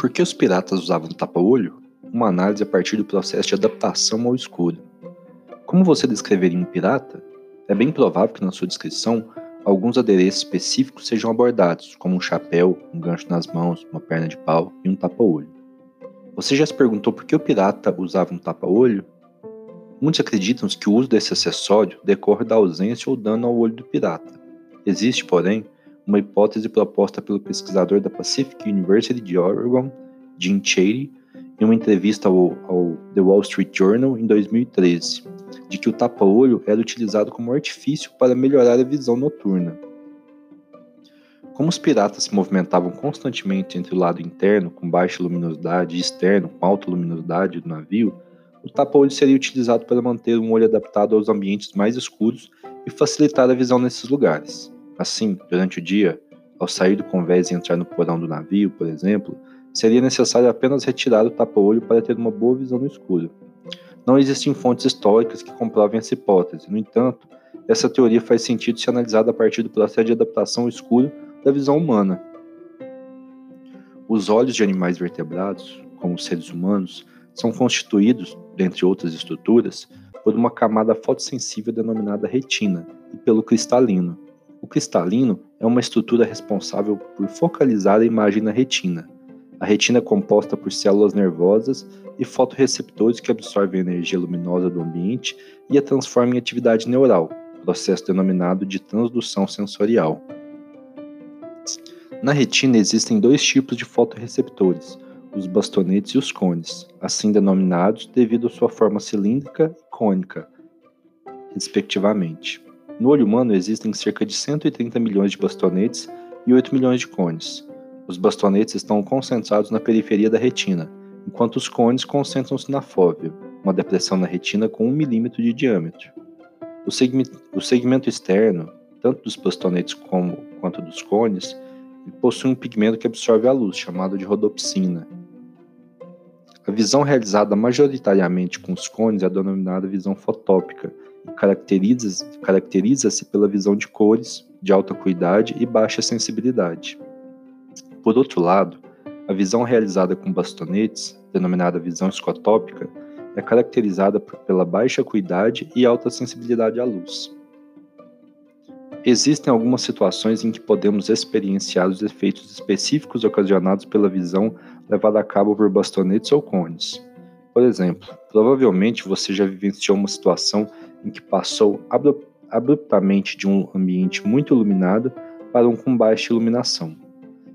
Por que os piratas usavam tapa-olho? Uma análise a partir do processo de adaptação ao escuro. Como você descreveria um pirata? É bem provável que na sua descrição alguns adereços específicos sejam abordados, como um chapéu, um gancho nas mãos, uma perna de pau e um tapa-olho. Você já se perguntou por que o pirata usava um tapa-olho? Muitos acreditam que o uso desse acessório decorre da ausência ou dano ao olho do pirata. Existe, porém, uma hipótese proposta pelo pesquisador da Pacific University de Oregon, Jim Chady, em uma entrevista ao, ao, The Wall Street Journal em 2013, de que o tapa-olho era utilizado como artifício para melhorar a visão noturna. Como os piratas se movimentavam constantemente entre o lado interno, com baixa luminosidade, e externo, com alta luminosidade do navio, o tapa-olho seria utilizado para manter um olho adaptado aos ambientes mais escuros e facilitar a visão nesses lugares. Assim, durante o dia, ao sair do convés e entrar no porão do navio, por exemplo, seria necessário apenas retirar o tapa-olho para ter uma boa visão no escuro. Não existem fontes históricas que comprovem essa hipótese. No entanto, essa teoria faz sentido se analisada a partir do processo de adaptação ao escuro da visão humana. Os olhos de animais vertebrados, como os seres humanos, são constituídos, dentre outras estruturas, por uma camada fotossensível denominada retina e pelo cristalino, o cristalino é uma estrutura responsável por focalizar a imagem na retina. A retina é composta por células nervosas e fotorreceptores que absorvem a energia luminosa do ambiente e a transformam em atividade neural, processo denominado de transdução sensorial. Na retina existem dois tipos de fotorreceptores, os bastonetes e os cones, assim denominados devido à sua forma cilíndrica e cônica, respectivamente. No olho humano existem cerca de 130 milhões de bastonetes e 8 milhões de cones. Os bastonetes estão concentrados na periferia da retina, enquanto os cones concentram-se na fóvea, uma depressão na retina com 1 milímetro de diâmetro. O segmento, o segmento externo, tanto dos bastonetes como, quanto dos cones, possui um pigmento que absorve a luz, chamado de rodopsina. A visão realizada majoritariamente com os cones é denominada visão fotópica, caracteriza-se caracteriza pela visão de cores, de alta acuidade e baixa sensibilidade. Por outro lado, a visão realizada com bastonetes, denominada visão escotópica, é caracterizada pela baixa acuidade e alta sensibilidade à luz. Existem algumas situações em que podemos experienciar os efeitos específicos ocasionados pela visão levada a cabo por bastonetes ou cones. Por exemplo, provavelmente você já vivenciou uma situação em que passou abruptamente de um ambiente muito iluminado para um com baixa iluminação.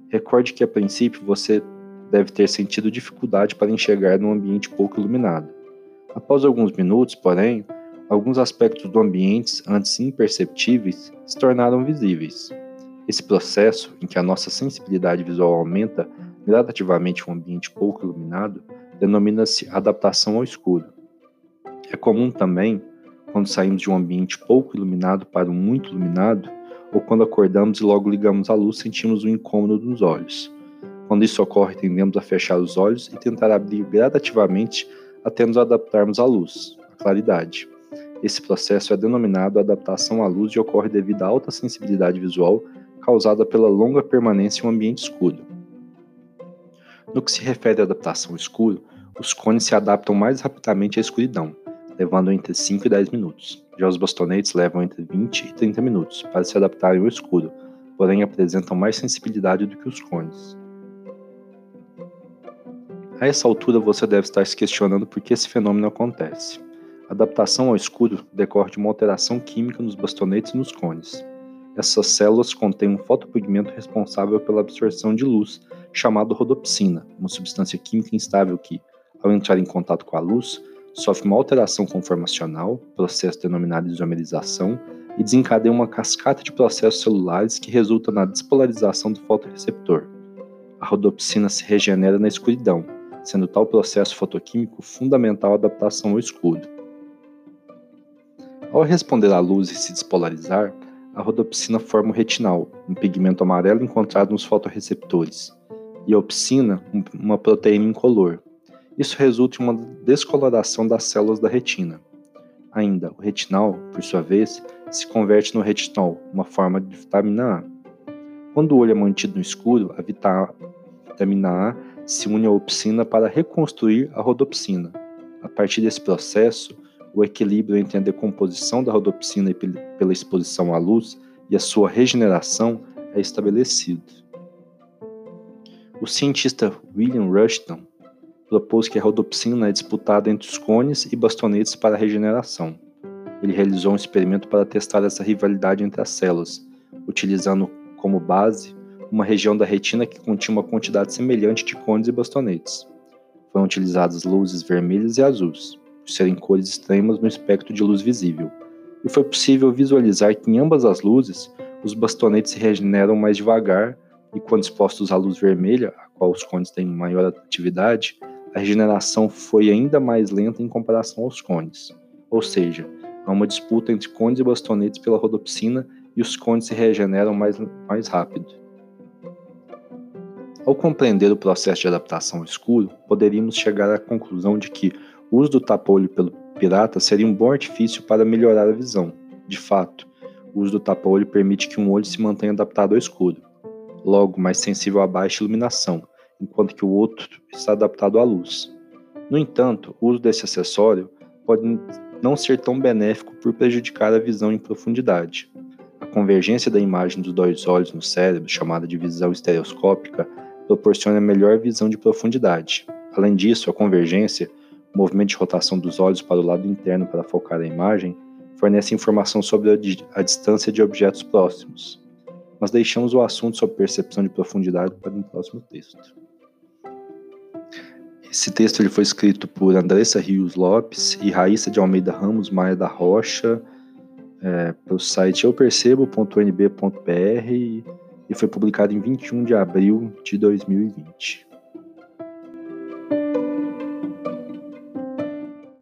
Recorde que a princípio você deve ter sentido dificuldade para enxergar num ambiente pouco iluminado. Após alguns minutos, porém, alguns aspectos do ambiente antes imperceptíveis se tornaram visíveis. Esse processo, em que a nossa sensibilidade visual aumenta gradativamente um ambiente pouco iluminado, denomina-se adaptação ao escuro. É comum também quando saímos de um ambiente pouco iluminado para um muito iluminado, ou quando acordamos e logo ligamos a luz, sentimos um incômodo nos olhos. Quando isso ocorre, tendemos a fechar os olhos e tentar abrir gradativamente até nos adaptarmos à luz, à claridade. Esse processo é denominado adaptação à luz e ocorre devido à alta sensibilidade visual causada pela longa permanência em um ambiente escuro. No que se refere à adaptação ao escuro, os cones se adaptam mais rapidamente à escuridão, levando entre 5 e 10 minutos. Já os bastonetes levam entre 20 e 30 minutos para se adaptarem ao escuro, porém apresentam mais sensibilidade do que os cones. A essa altura você deve estar se questionando por que esse fenômeno acontece. A adaptação ao escuro decorre de uma alteração química nos bastonetes e nos cones. Essas células contêm um fotopigmento responsável pela absorção de luz, chamado rodopsina, uma substância química instável que, ao entrar em contato com a luz, sofre uma alteração conformacional, processo denominado isomerização, e desencadeia uma cascata de processos celulares que resulta na despolarização do fotoreceptor. A rodopsina se regenera na escuridão, sendo tal processo fotoquímico fundamental à adaptação ao escuro. Ao responder à luz e se despolarizar, a rodopsina forma o retinal, um pigmento amarelo encontrado nos fotoreceptores, e opsina, uma proteína incolor, isso resulta em uma descoloração das células da retina. Ainda, o retinal, por sua vez, se converte no retinol, uma forma de vitamina A. Quando o olho é mantido no escuro, a vitamina A se une à opsina para reconstruir a rodopsina. A partir desse processo, o equilíbrio entre a decomposição da rodopsina pela exposição à luz e a sua regeneração é estabelecido. O cientista William Rushton propôs que a rodopsina é disputada entre os cones e bastonetes para regeneração. Ele realizou um experimento para testar essa rivalidade entre as células, utilizando como base uma região da retina que continha uma quantidade semelhante de cones e bastonetes. Foram utilizadas luzes vermelhas e azuis, por serem cores extremas no espectro de luz visível, e foi possível visualizar que em ambas as luzes os bastonetes se regeneram mais devagar e quando expostos à luz vermelha, a qual os cones têm maior atividade, a regeneração foi ainda mais lenta em comparação aos cones. Ou seja, há uma disputa entre cones e bastonetes pela rodopsina e os cones se regeneram mais, mais rápido. Ao compreender o processo de adaptação ao escuro, poderíamos chegar à conclusão de que o uso do tapa-olho pelo pirata seria um bom artifício para melhorar a visão. De fato, o uso do tapa-olho permite que um olho se mantenha adaptado ao escuro, logo mais sensível à baixa iluminação, enquanto que o outro está adaptado à luz. No entanto, o uso desse acessório pode não ser tão benéfico por prejudicar a visão em profundidade. A convergência da imagem dos dois olhos no cérebro, chamada de visão estereoscópica, proporciona melhor visão de profundidade. Além disso, a convergência, o movimento de rotação dos olhos para o lado interno para focar a imagem, fornece informação sobre a, a distância de objetos próximos. Mas deixamos o assunto sobre percepção de profundidade para um próximo texto. Esse texto ele foi escrito por Andressa Rios Lopes e Raíssa de Almeida Ramos Maia da Rocha, é, pelo site eupercebo.nb.br e foi publicado em 21 de abril de 2020.